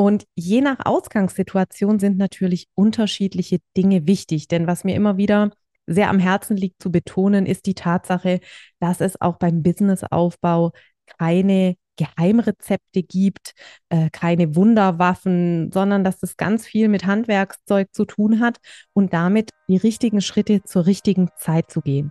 Und je nach Ausgangssituation sind natürlich unterschiedliche Dinge wichtig. Denn was mir immer wieder sehr am Herzen liegt zu betonen, ist die Tatsache, dass es auch beim Businessaufbau keine Geheimrezepte gibt, äh, keine Wunderwaffen, sondern dass das ganz viel mit Handwerkszeug zu tun hat und damit die richtigen Schritte zur richtigen Zeit zu gehen.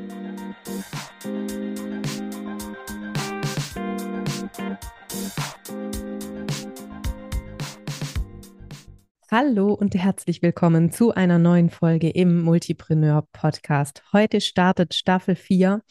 Hallo und herzlich willkommen zu einer neuen Folge im Multipreneur Podcast. Heute startet Staffel 4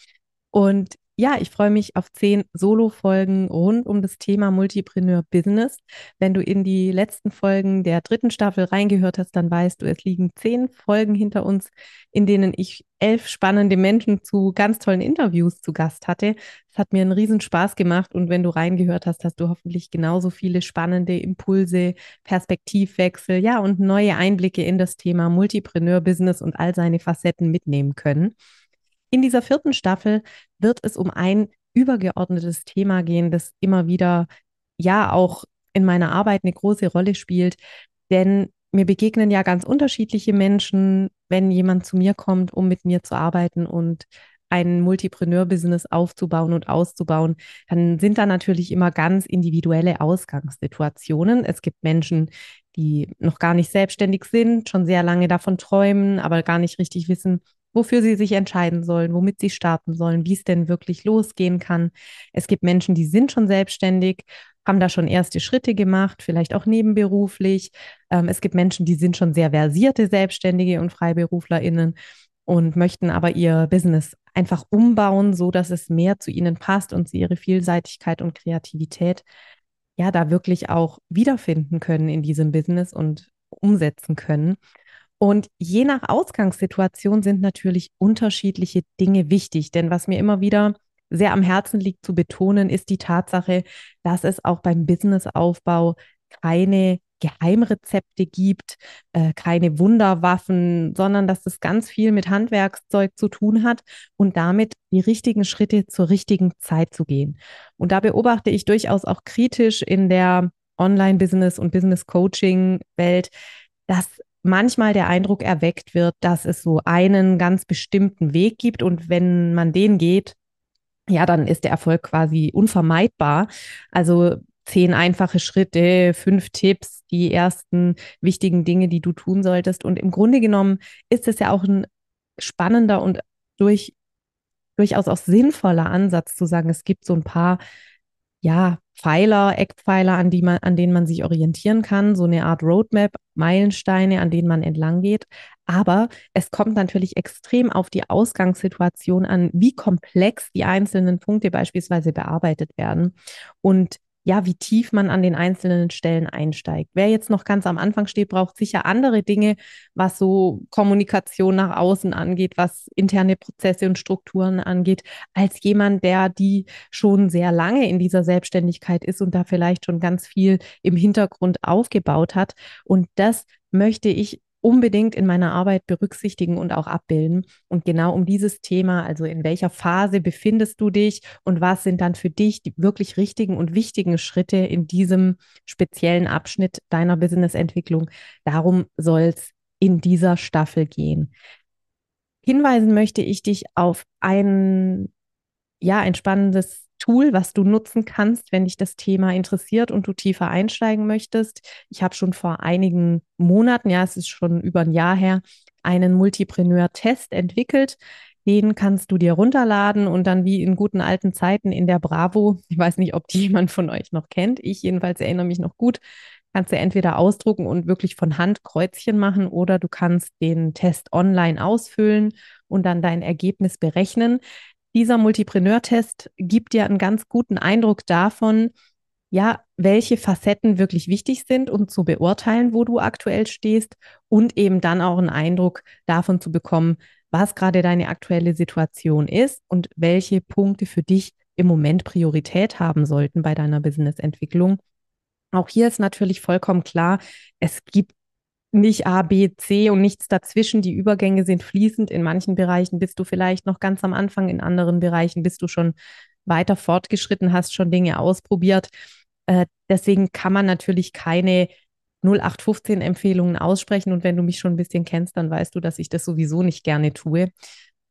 und ja, ich freue mich auf zehn Solo-Folgen rund um das Thema Multipreneur Business. Wenn du in die letzten Folgen der dritten Staffel reingehört hast, dann weißt du, es liegen zehn Folgen hinter uns, in denen ich elf spannende Menschen zu ganz tollen Interviews zu Gast hatte. Es hat mir einen riesen Spaß gemacht und wenn du reingehört hast, hast du hoffentlich genauso viele spannende Impulse, Perspektivwechsel, ja und neue Einblicke in das Thema Multipreneur Business und all seine Facetten mitnehmen können. In dieser vierten Staffel wird es um ein übergeordnetes Thema gehen, das immer wieder ja auch in meiner Arbeit eine große Rolle spielt. Denn mir begegnen ja ganz unterschiedliche Menschen, wenn jemand zu mir kommt, um mit mir zu arbeiten und ein Multipreneur-Business aufzubauen und auszubauen, dann sind da natürlich immer ganz individuelle Ausgangssituationen. Es gibt Menschen, die noch gar nicht selbstständig sind, schon sehr lange davon träumen, aber gar nicht richtig wissen, wofür sie sich entscheiden sollen, womit sie starten sollen, wie es denn wirklich losgehen kann. Es gibt Menschen, die sind schon selbstständig, haben da schon erste Schritte gemacht, vielleicht auch nebenberuflich. Ähm, es gibt Menschen, die sind schon sehr versierte Selbstständige und FreiberuflerInnen und möchten aber ihr Business einfach umbauen, so dass es mehr zu ihnen passt und sie ihre Vielseitigkeit und Kreativität ja da wirklich auch wiederfinden können in diesem Business und umsetzen können. Und je nach Ausgangssituation sind natürlich unterschiedliche Dinge wichtig. Denn was mir immer wieder sehr am Herzen liegt zu betonen, ist die Tatsache, dass es auch beim Businessaufbau keine Geheimrezepte gibt, äh, keine Wunderwaffen, sondern dass das ganz viel mit Handwerkszeug zu tun hat und damit die richtigen Schritte zur richtigen Zeit zu gehen. Und da beobachte ich durchaus auch kritisch in der Online-Business- und Business-Coaching-Welt, dass manchmal der Eindruck erweckt wird, dass es so einen ganz bestimmten Weg gibt und wenn man den geht, ja, dann ist der Erfolg quasi unvermeidbar. Also zehn einfache Schritte, fünf Tipps, die ersten wichtigen Dinge, die du tun solltest. Und im Grunde genommen ist es ja auch ein spannender und durch, durchaus auch sinnvoller Ansatz zu sagen, es gibt so ein paar ja, Pfeiler, Eckpfeiler, an, die man, an denen man sich orientieren kann, so eine Art Roadmap, Meilensteine, an denen man entlang geht. Aber es kommt natürlich extrem auf die Ausgangssituation an, wie komplex die einzelnen Punkte beispielsweise bearbeitet werden. Und ja, wie tief man an den einzelnen Stellen einsteigt. Wer jetzt noch ganz am Anfang steht, braucht sicher andere Dinge, was so Kommunikation nach außen angeht, was interne Prozesse und Strukturen angeht, als jemand, der die schon sehr lange in dieser Selbstständigkeit ist und da vielleicht schon ganz viel im Hintergrund aufgebaut hat. Und das möchte ich unbedingt in meiner Arbeit berücksichtigen und auch abbilden. Und genau um dieses Thema, also in welcher Phase befindest du dich und was sind dann für dich die wirklich richtigen und wichtigen Schritte in diesem speziellen Abschnitt deiner Businessentwicklung, darum soll es in dieser Staffel gehen. Hinweisen möchte ich dich auf ein, ja, ein spannendes Tool, was du nutzen kannst, wenn dich das Thema interessiert und du tiefer einsteigen möchtest. Ich habe schon vor einigen Monaten, ja, es ist schon über ein Jahr her, einen Multipreneur-Test entwickelt. Den kannst du dir runterladen und dann wie in guten alten Zeiten in der Bravo, ich weiß nicht, ob die jemand von euch noch kennt, ich jedenfalls erinnere mich noch gut, kannst du entweder ausdrucken und wirklich von Hand Kreuzchen machen oder du kannst den Test online ausfüllen und dann dein Ergebnis berechnen. Dieser Multipreneur-Test gibt dir einen ganz guten Eindruck davon, ja, welche Facetten wirklich wichtig sind, um zu beurteilen, wo du aktuell stehst und eben dann auch einen Eindruck davon zu bekommen, was gerade deine aktuelle Situation ist und welche Punkte für dich im Moment Priorität haben sollten bei deiner Businessentwicklung. Auch hier ist natürlich vollkommen klar, es gibt nicht A, B, C und nichts dazwischen. Die Übergänge sind fließend. In manchen Bereichen bist du vielleicht noch ganz am Anfang, in anderen Bereichen bist du schon weiter fortgeschritten, hast schon Dinge ausprobiert. Äh, deswegen kann man natürlich keine 0815 Empfehlungen aussprechen. Und wenn du mich schon ein bisschen kennst, dann weißt du, dass ich das sowieso nicht gerne tue.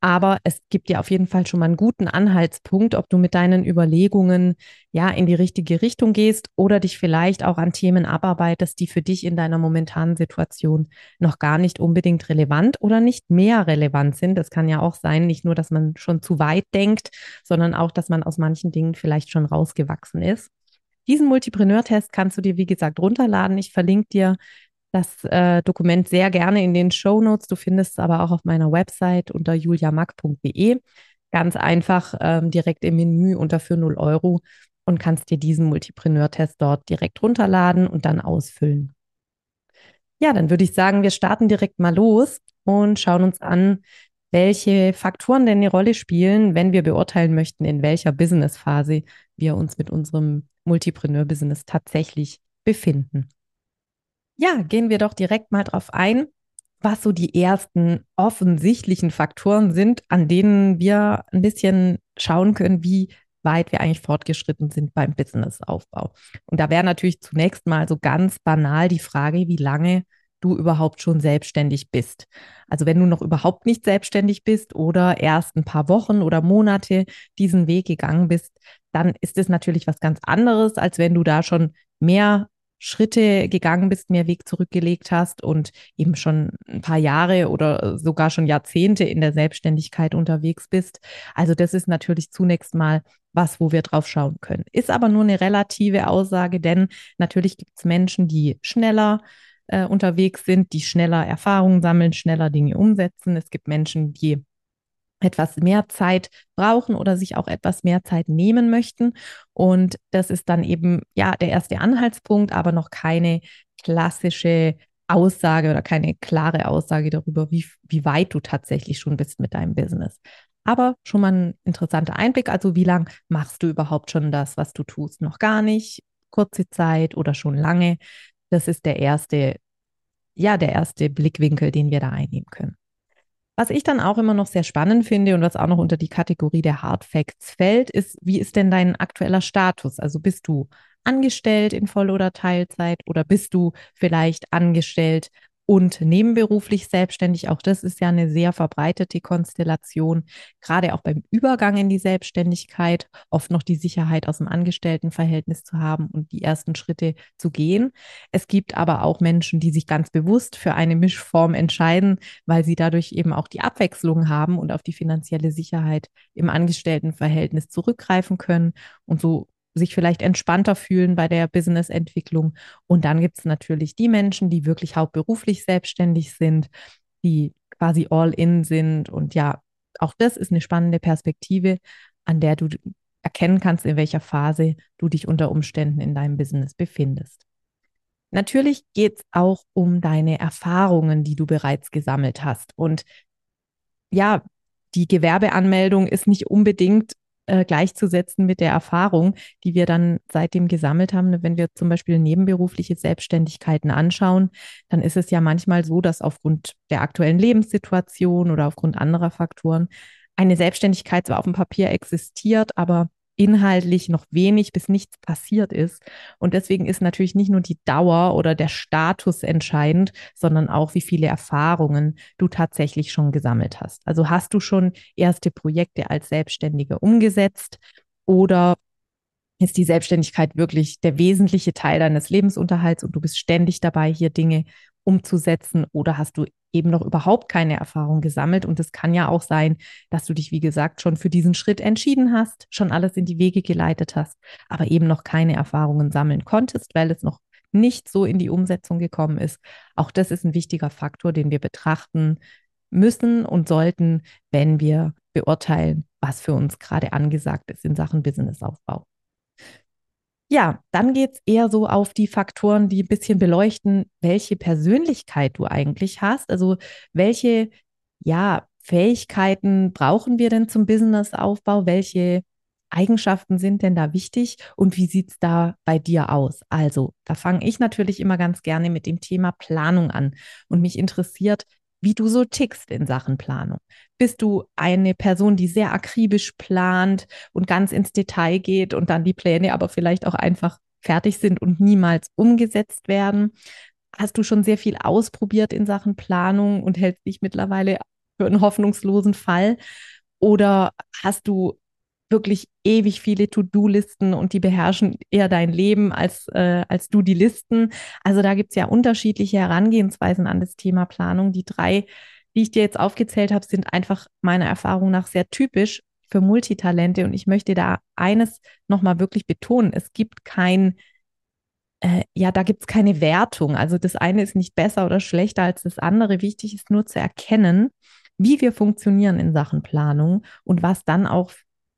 Aber es gibt dir auf jeden Fall schon mal einen guten Anhaltspunkt, ob du mit deinen Überlegungen ja in die richtige Richtung gehst oder dich vielleicht auch an Themen abarbeitest, die für dich in deiner momentanen Situation noch gar nicht unbedingt relevant oder nicht mehr relevant sind. Das kann ja auch sein, nicht nur, dass man schon zu weit denkt, sondern auch, dass man aus manchen Dingen vielleicht schon rausgewachsen ist. Diesen Multipreneur-Test kannst du dir, wie gesagt, runterladen. Ich verlinke dir das äh, Dokument sehr gerne in den Show Notes. Du findest es aber auch auf meiner Website unter juliamack.de. Ganz einfach ähm, direkt im Menü unter für 0 Euro und kannst dir diesen Multipreneur-Test dort direkt runterladen und dann ausfüllen. Ja, dann würde ich sagen, wir starten direkt mal los und schauen uns an, welche Faktoren denn eine Rolle spielen, wenn wir beurteilen möchten, in welcher Businessphase wir uns mit unserem Multipreneur-Business tatsächlich befinden. Ja, gehen wir doch direkt mal drauf ein, was so die ersten offensichtlichen Faktoren sind, an denen wir ein bisschen schauen können, wie weit wir eigentlich fortgeschritten sind beim Businessaufbau. Und da wäre natürlich zunächst mal so ganz banal die Frage, wie lange du überhaupt schon selbstständig bist. Also wenn du noch überhaupt nicht selbstständig bist oder erst ein paar Wochen oder Monate diesen Weg gegangen bist, dann ist es natürlich was ganz anderes, als wenn du da schon mehr Schritte gegangen bist, mehr Weg zurückgelegt hast und eben schon ein paar Jahre oder sogar schon Jahrzehnte in der Selbstständigkeit unterwegs bist. Also das ist natürlich zunächst mal was, wo wir drauf schauen können. Ist aber nur eine relative Aussage, denn natürlich gibt es Menschen, die schneller äh, unterwegs sind, die schneller Erfahrungen sammeln, schneller Dinge umsetzen. Es gibt Menschen, die etwas mehr Zeit brauchen oder sich auch etwas mehr Zeit nehmen möchten. Und das ist dann eben ja der erste Anhaltspunkt, aber noch keine klassische Aussage oder keine klare Aussage darüber, wie, wie weit du tatsächlich schon bist mit deinem Business. Aber schon mal ein interessanter Einblick. Also, wie lange machst du überhaupt schon das, was du tust? Noch gar nicht, kurze Zeit oder schon lange? Das ist der erste, ja, der erste Blickwinkel, den wir da einnehmen können. Was ich dann auch immer noch sehr spannend finde und was auch noch unter die Kategorie der Hard Facts fällt, ist, wie ist denn dein aktueller Status? Also bist du angestellt in Voll- oder Teilzeit oder bist du vielleicht angestellt und nebenberuflich selbstständig. Auch das ist ja eine sehr verbreitete Konstellation, gerade auch beim Übergang in die Selbstständigkeit, oft noch die Sicherheit aus dem Angestelltenverhältnis zu haben und die ersten Schritte zu gehen. Es gibt aber auch Menschen, die sich ganz bewusst für eine Mischform entscheiden, weil sie dadurch eben auch die Abwechslung haben und auf die finanzielle Sicherheit im Angestelltenverhältnis zurückgreifen können und so sich vielleicht entspannter fühlen bei der Businessentwicklung. Und dann gibt es natürlich die Menschen, die wirklich hauptberuflich selbstständig sind, die quasi all in sind. Und ja, auch das ist eine spannende Perspektive, an der du erkennen kannst, in welcher Phase du dich unter Umständen in deinem Business befindest. Natürlich geht es auch um deine Erfahrungen, die du bereits gesammelt hast. Und ja, die Gewerbeanmeldung ist nicht unbedingt äh, gleichzusetzen mit der Erfahrung, die wir dann seitdem gesammelt haben. Wenn wir zum Beispiel nebenberufliche Selbstständigkeiten anschauen, dann ist es ja manchmal so, dass aufgrund der aktuellen Lebenssituation oder aufgrund anderer Faktoren eine Selbstständigkeit zwar auf dem Papier existiert, aber inhaltlich noch wenig bis nichts passiert ist. Und deswegen ist natürlich nicht nur die Dauer oder der Status entscheidend, sondern auch, wie viele Erfahrungen du tatsächlich schon gesammelt hast. Also hast du schon erste Projekte als Selbstständige umgesetzt oder ist die Selbstständigkeit wirklich der wesentliche Teil deines Lebensunterhalts und du bist ständig dabei, hier Dinge umzusetzen oder hast du eben noch überhaupt keine Erfahrung gesammelt. Und es kann ja auch sein, dass du dich, wie gesagt, schon für diesen Schritt entschieden hast, schon alles in die Wege geleitet hast, aber eben noch keine Erfahrungen sammeln konntest, weil es noch nicht so in die Umsetzung gekommen ist. Auch das ist ein wichtiger Faktor, den wir betrachten müssen und sollten, wenn wir beurteilen, was für uns gerade angesagt ist in Sachen Businessaufbau. Ja, dann geht es eher so auf die Faktoren, die ein bisschen beleuchten, welche Persönlichkeit du eigentlich hast. Also welche, ja, Fähigkeiten brauchen wir denn zum Businessaufbau? Welche Eigenschaften sind denn da wichtig und wie sieht es da bei dir aus? Also, da fange ich natürlich immer ganz gerne mit dem Thema Planung an und mich interessiert, wie du so tickst in Sachen Planung. Bist du eine Person, die sehr akribisch plant und ganz ins Detail geht und dann die Pläne aber vielleicht auch einfach fertig sind und niemals umgesetzt werden? Hast du schon sehr viel ausprobiert in Sachen Planung und hältst dich mittlerweile für einen hoffnungslosen Fall? Oder hast du wirklich ewig viele To-Do-Listen und die beherrschen eher dein Leben als, äh, als du die Listen. Also da gibt es ja unterschiedliche Herangehensweisen an das Thema Planung. Die drei, die ich dir jetzt aufgezählt habe, sind einfach meiner Erfahrung nach sehr typisch für Multitalente. Und ich möchte da eines nochmal wirklich betonen. Es gibt kein, äh, ja, da gibt es keine Wertung. Also das eine ist nicht besser oder schlechter als das andere. Wichtig ist nur zu erkennen, wie wir funktionieren in Sachen Planung und was dann auch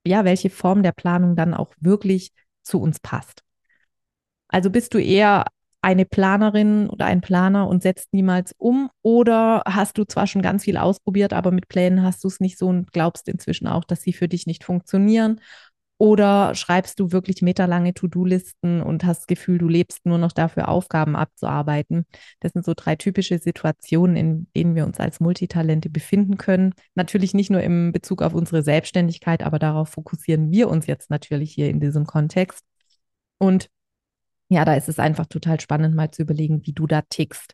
ja, welche Form der Planung dann auch wirklich zu uns passt. Also bist du eher eine Planerin oder ein Planer und setzt niemals um oder hast du zwar schon ganz viel ausprobiert, aber mit Plänen hast du es nicht so und glaubst inzwischen auch, dass sie für dich nicht funktionieren oder schreibst du wirklich meterlange To-Do-Listen und hast das Gefühl, du lebst nur noch dafür, Aufgaben abzuarbeiten? Das sind so drei typische Situationen, in denen wir uns als Multitalente befinden können. Natürlich nicht nur im Bezug auf unsere Selbstständigkeit, aber darauf fokussieren wir uns jetzt natürlich hier in diesem Kontext. Und ja, da ist es einfach total spannend, mal zu überlegen, wie du da tickst.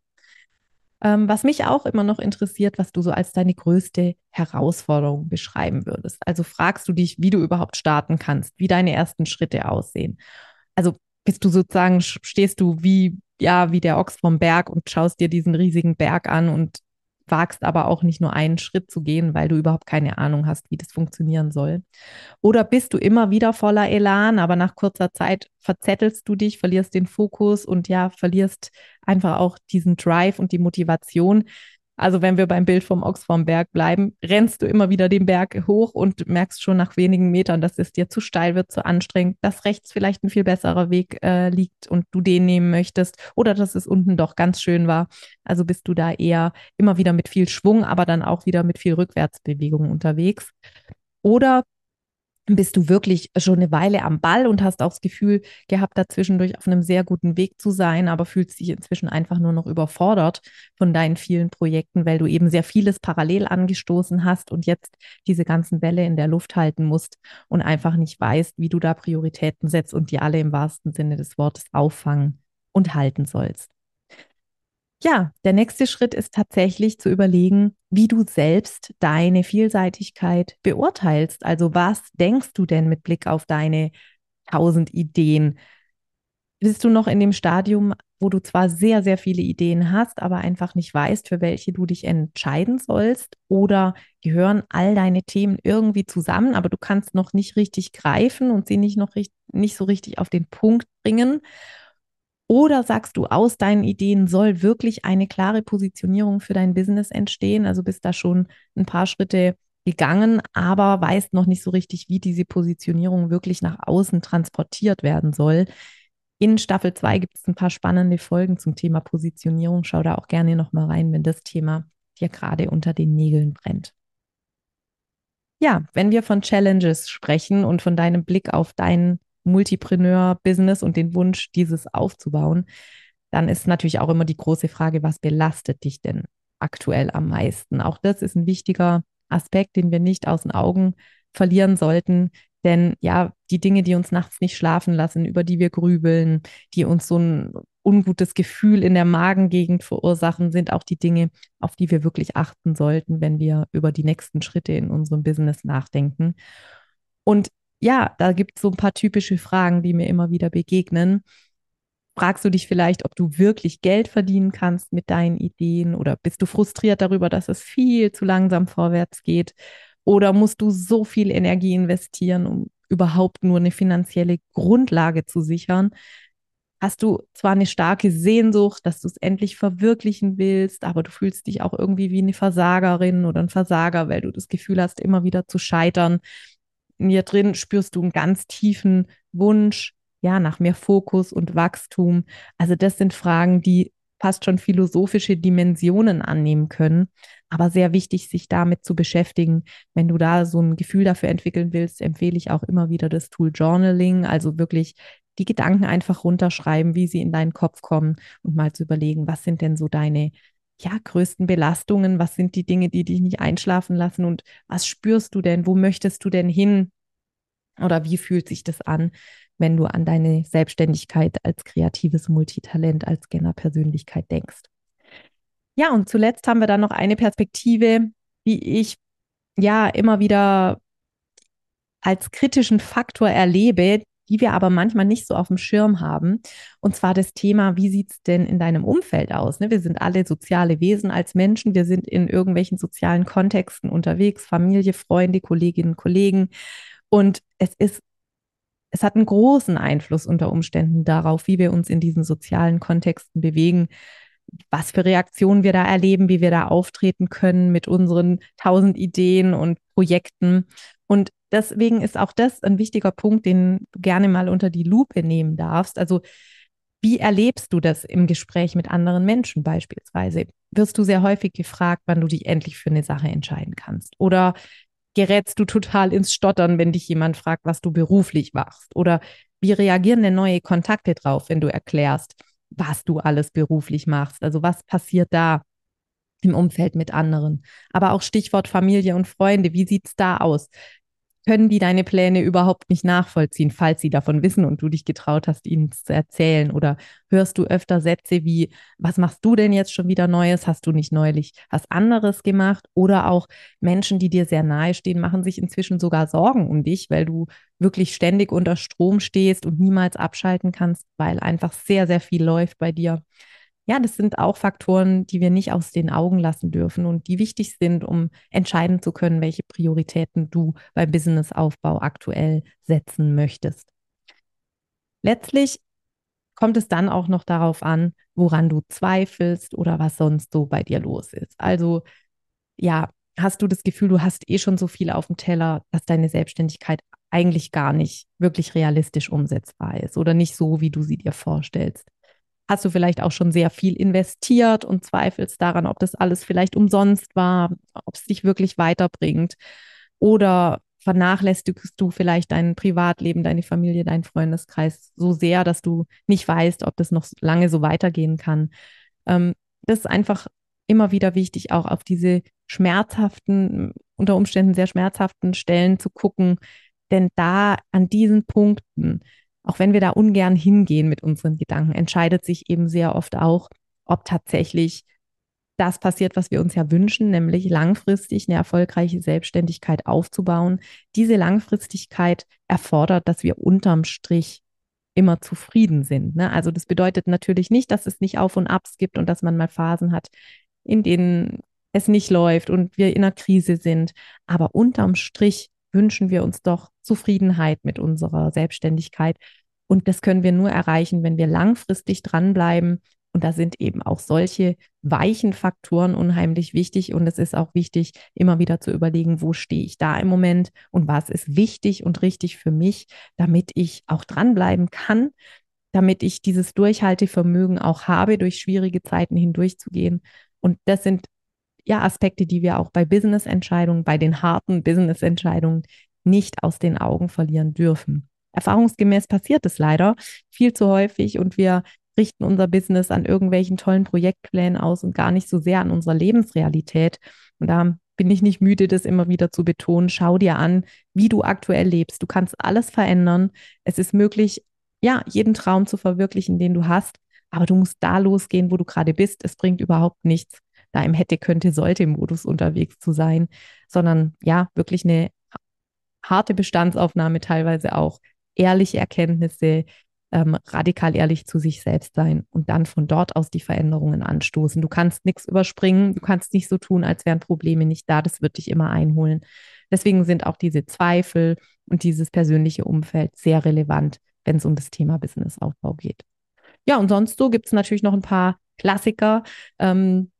Ähm, was mich auch immer noch interessiert, was du so als deine größte Herausforderung beschreiben würdest. Also fragst du dich, wie du überhaupt starten kannst, wie deine ersten Schritte aussehen. Also bist du sozusagen, stehst du wie, ja, wie der Ochs vom Berg und schaust dir diesen riesigen Berg an und wagst aber auch nicht nur einen Schritt zu gehen, weil du überhaupt keine Ahnung hast, wie das funktionieren soll. Oder bist du immer wieder voller Elan, aber nach kurzer Zeit verzettelst du dich, verlierst den Fokus und ja, verlierst einfach auch diesen Drive und die Motivation, also wenn wir beim Bild vom Ochs vom Berg bleiben, rennst du immer wieder den Berg hoch und merkst schon nach wenigen Metern, dass es dir zu steil wird, zu anstrengend, dass rechts vielleicht ein viel besserer Weg äh, liegt und du den nehmen möchtest oder dass es unten doch ganz schön war. Also bist du da eher immer wieder mit viel Schwung, aber dann auch wieder mit viel Rückwärtsbewegung unterwegs. Oder bist du wirklich schon eine Weile am Ball und hast auch das Gefühl gehabt, dazwischendurch auf einem sehr guten Weg zu sein, aber fühlst dich inzwischen einfach nur noch überfordert von deinen vielen Projekten, weil du eben sehr vieles parallel angestoßen hast und jetzt diese ganzen Bälle in der Luft halten musst und einfach nicht weißt, wie du da Prioritäten setzt und die alle im wahrsten Sinne des Wortes auffangen und halten sollst. Ja, der nächste Schritt ist tatsächlich zu überlegen, wie du selbst deine Vielseitigkeit beurteilst. Also was denkst du denn mit Blick auf deine tausend Ideen? Bist du noch in dem Stadium, wo du zwar sehr, sehr viele Ideen hast, aber einfach nicht weißt, für welche du dich entscheiden sollst? Oder gehören all deine Themen irgendwie zusammen, aber du kannst noch nicht richtig greifen und sie nicht noch nicht so richtig auf den Punkt bringen? Oder sagst du, aus deinen Ideen soll wirklich eine klare Positionierung für dein Business entstehen? Also bist da schon ein paar Schritte gegangen, aber weißt noch nicht so richtig, wie diese Positionierung wirklich nach außen transportiert werden soll. In Staffel 2 gibt es ein paar spannende Folgen zum Thema Positionierung. Schau da auch gerne nochmal rein, wenn das Thema dir gerade unter den Nägeln brennt. Ja, wenn wir von Challenges sprechen und von deinem Blick auf dein Multipreneur-Business und den Wunsch, dieses aufzubauen, dann ist natürlich auch immer die große Frage, was belastet dich denn aktuell am meisten? Auch das ist ein wichtiger Aspekt, den wir nicht aus den Augen verlieren sollten. Denn ja, die Dinge, die uns nachts nicht schlafen lassen, über die wir grübeln, die uns so ein ungutes Gefühl in der Magengegend verursachen, sind auch die Dinge, auf die wir wirklich achten sollten, wenn wir über die nächsten Schritte in unserem Business nachdenken. Und ja, da gibt es so ein paar typische Fragen, die mir immer wieder begegnen. Fragst du dich vielleicht, ob du wirklich Geld verdienen kannst mit deinen Ideen oder bist du frustriert darüber, dass es viel zu langsam vorwärts geht? Oder musst du so viel Energie investieren, um überhaupt nur eine finanzielle Grundlage zu sichern? Hast du zwar eine starke Sehnsucht, dass du es endlich verwirklichen willst, aber du fühlst dich auch irgendwie wie eine Versagerin oder ein Versager, weil du das Gefühl hast, immer wieder zu scheitern in dir drin spürst du einen ganz tiefen Wunsch, ja, nach mehr Fokus und Wachstum. Also das sind Fragen, die fast schon philosophische Dimensionen annehmen können. Aber sehr wichtig, sich damit zu beschäftigen. Wenn du da so ein Gefühl dafür entwickeln willst, empfehle ich auch immer wieder das Tool Journaling, also wirklich die Gedanken einfach runterschreiben, wie sie in deinen Kopf kommen und mal zu überlegen, was sind denn so deine ja, größten Belastungen, was sind die Dinge, die dich nicht einschlafen lassen? Und was spürst du denn, wo möchtest du denn hin? Oder wie fühlt sich das an, wenn du an deine Selbstständigkeit als kreatives Multitalent, als Scanner-Persönlichkeit denkst. Ja, und zuletzt haben wir dann noch eine Perspektive, die ich ja immer wieder als kritischen Faktor erlebe, die wir aber manchmal nicht so auf dem Schirm haben. Und zwar das Thema, wie sieht es denn in deinem Umfeld aus? Ne? Wir sind alle soziale Wesen als Menschen. Wir sind in irgendwelchen sozialen Kontexten unterwegs, Familie, Freunde, Kolleginnen, Kollegen. Und es ist es hat einen großen Einfluss unter Umständen darauf, wie wir uns in diesen sozialen Kontexten bewegen, was für Reaktionen wir da erleben, wie wir da auftreten können mit unseren tausend Ideen und Projekten. Und deswegen ist auch das ein wichtiger Punkt, den du gerne mal unter die Lupe nehmen darfst. Also wie erlebst du das im Gespräch mit anderen Menschen beispielsweise? Wirst du sehr häufig gefragt, wann du dich endlich für eine Sache entscheiden kannst? Oder gerätst du total ins Stottern, wenn dich jemand fragt, was du beruflich machst? Oder wie reagieren denn neue Kontakte drauf, wenn du erklärst, was du alles beruflich machst? Also was passiert da im Umfeld mit anderen? Aber auch Stichwort Familie und Freunde, wie sieht es da aus? Können die deine Pläne überhaupt nicht nachvollziehen, falls sie davon wissen und du dich getraut hast, ihnen zu erzählen? Oder hörst du öfter Sätze wie, was machst du denn jetzt schon wieder Neues? Hast du nicht neulich was anderes gemacht? Oder auch Menschen, die dir sehr nahe stehen, machen sich inzwischen sogar Sorgen um dich, weil du wirklich ständig unter Strom stehst und niemals abschalten kannst, weil einfach sehr, sehr viel läuft bei dir ja, das sind auch Faktoren, die wir nicht aus den Augen lassen dürfen und die wichtig sind, um entscheiden zu können, welche Prioritäten du beim Businessaufbau aktuell setzen möchtest. Letztlich kommt es dann auch noch darauf an, woran du zweifelst oder was sonst so bei dir los ist. Also ja, hast du das Gefühl, du hast eh schon so viel auf dem Teller, dass deine Selbstständigkeit eigentlich gar nicht wirklich realistisch umsetzbar ist oder nicht so, wie du sie dir vorstellst hast du vielleicht auch schon sehr viel investiert und zweifelst daran, ob das alles vielleicht umsonst war, ob es dich wirklich weiterbringt. Oder vernachlässigst du vielleicht dein Privatleben, deine Familie, deinen Freundeskreis so sehr, dass du nicht weißt, ob das noch lange so weitergehen kann. Ähm, das ist einfach immer wieder wichtig, auch auf diese schmerzhaften, unter Umständen sehr schmerzhaften Stellen zu gucken. Denn da an diesen Punkten auch wenn wir da ungern hingehen mit unseren Gedanken, entscheidet sich eben sehr oft auch, ob tatsächlich das passiert, was wir uns ja wünschen, nämlich langfristig eine erfolgreiche Selbstständigkeit aufzubauen. Diese Langfristigkeit erfordert, dass wir unterm Strich immer zufrieden sind. Ne? Also das bedeutet natürlich nicht, dass es nicht Auf und Abs gibt und dass man mal Phasen hat, in denen es nicht läuft und wir in einer Krise sind. Aber unterm Strich wünschen wir uns doch Zufriedenheit mit unserer Selbstständigkeit. Und das können wir nur erreichen, wenn wir langfristig dranbleiben. Und da sind eben auch solche weichen Faktoren unheimlich wichtig. Und es ist auch wichtig, immer wieder zu überlegen, wo stehe ich da im Moment und was ist wichtig und richtig für mich, damit ich auch dranbleiben kann, damit ich dieses Durchhaltevermögen auch habe, durch schwierige Zeiten hindurchzugehen. Und das sind ja Aspekte, die wir auch bei Business-Entscheidungen, bei den harten Business-Entscheidungen nicht aus den Augen verlieren dürfen. Erfahrungsgemäß passiert es leider viel zu häufig und wir richten unser Business an irgendwelchen tollen Projektplänen aus und gar nicht so sehr an unserer Lebensrealität. Und da bin ich nicht müde, das immer wieder zu betonen. Schau dir an, wie du aktuell lebst. Du kannst alles verändern. Es ist möglich, ja, jeden Traum zu verwirklichen, den du hast. Aber du musst da losgehen, wo du gerade bist. Es bringt überhaupt nichts, da im hätte, könnte, sollte Modus unterwegs zu sein, sondern ja, wirklich eine harte Bestandsaufnahme teilweise auch, ehrliche Erkenntnisse, ähm, radikal ehrlich zu sich selbst sein und dann von dort aus die Veränderungen anstoßen. Du kannst nichts überspringen, du kannst nicht so tun, als wären Probleme nicht da, das wird dich immer einholen. Deswegen sind auch diese Zweifel und dieses persönliche Umfeld sehr relevant, wenn es um das Thema Businessaufbau geht. Ja, und sonst so gibt es natürlich noch ein paar Klassiker, ähm,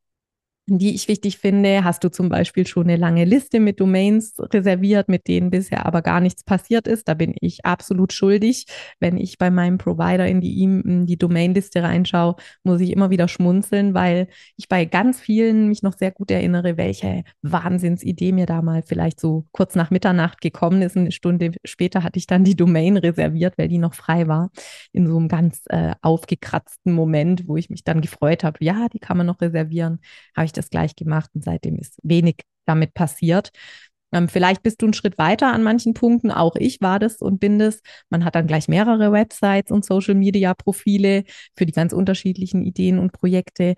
die ich wichtig finde. Hast du zum Beispiel schon eine lange Liste mit Domains reserviert, mit denen bisher aber gar nichts passiert ist? Da bin ich absolut schuldig. Wenn ich bei meinem Provider in die, in die Domainliste reinschaue, muss ich immer wieder schmunzeln, weil ich bei ganz vielen mich noch sehr gut erinnere, welche Wahnsinnsidee mir da mal vielleicht so kurz nach Mitternacht gekommen ist. Eine Stunde später hatte ich dann die Domain reserviert, weil die noch frei war. In so einem ganz äh, aufgekratzten Moment, wo ich mich dann gefreut habe, ja, die kann man noch reservieren, habe ich das gleich gemacht und seitdem ist wenig damit passiert. Ähm, vielleicht bist du einen Schritt weiter an manchen Punkten. Auch ich war das und bin das. Man hat dann gleich mehrere Websites und Social-Media-Profile für die ganz unterschiedlichen Ideen und Projekte.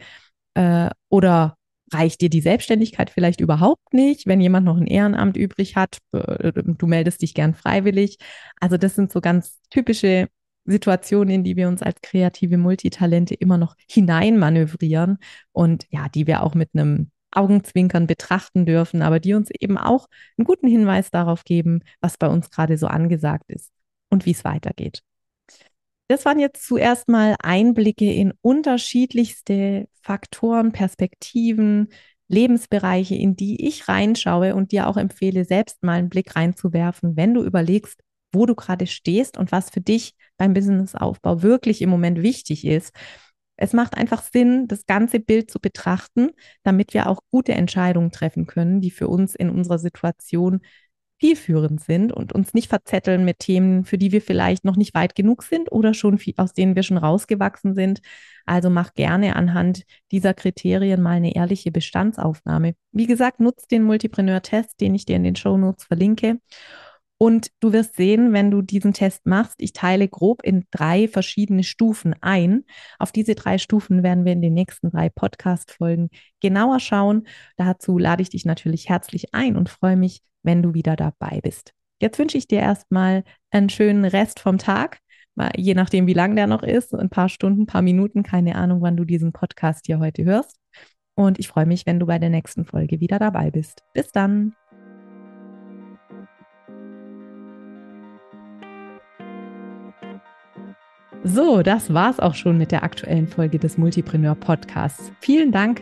Äh, oder reicht dir die Selbstständigkeit vielleicht überhaupt nicht, wenn jemand noch ein Ehrenamt übrig hat, äh, du meldest dich gern freiwillig. Also das sind so ganz typische Situationen, in die wir uns als kreative Multitalente immer noch hineinmanövrieren und ja, die wir auch mit einem Augenzwinkern betrachten dürfen, aber die uns eben auch einen guten Hinweis darauf geben, was bei uns gerade so angesagt ist und wie es weitergeht. Das waren jetzt zuerst mal Einblicke in unterschiedlichste Faktoren, Perspektiven, Lebensbereiche, in die ich reinschaue und dir auch empfehle, selbst mal einen Blick reinzuwerfen, wenn du überlegst, wo du gerade stehst und was für dich beim Businessaufbau wirklich im Moment wichtig ist. Es macht einfach Sinn, das ganze Bild zu betrachten, damit wir auch gute Entscheidungen treffen können, die für uns in unserer Situation zielführend sind und uns nicht verzetteln mit Themen, für die wir vielleicht noch nicht weit genug sind oder schon viel, aus denen wir schon rausgewachsen sind. Also mach gerne anhand dieser Kriterien mal eine ehrliche Bestandsaufnahme. Wie gesagt, nutzt den Multipreneur-Test, den ich dir in den Show Notes verlinke. Und du wirst sehen, wenn du diesen Test machst, ich teile grob in drei verschiedene Stufen ein. Auf diese drei Stufen werden wir in den nächsten drei Podcast-Folgen genauer schauen. Dazu lade ich dich natürlich herzlich ein und freue mich, wenn du wieder dabei bist. Jetzt wünsche ich dir erstmal einen schönen Rest vom Tag, je nachdem, wie lang der noch ist, ein paar Stunden, ein paar Minuten, keine Ahnung, wann du diesen Podcast hier heute hörst. Und ich freue mich, wenn du bei der nächsten Folge wieder dabei bist. Bis dann. So, das war's auch schon mit der aktuellen Folge des Multipreneur Podcasts. Vielen Dank,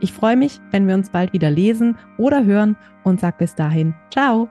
Ich freue mich, wenn wir uns bald wieder lesen oder hören und sag bis dahin, ciao.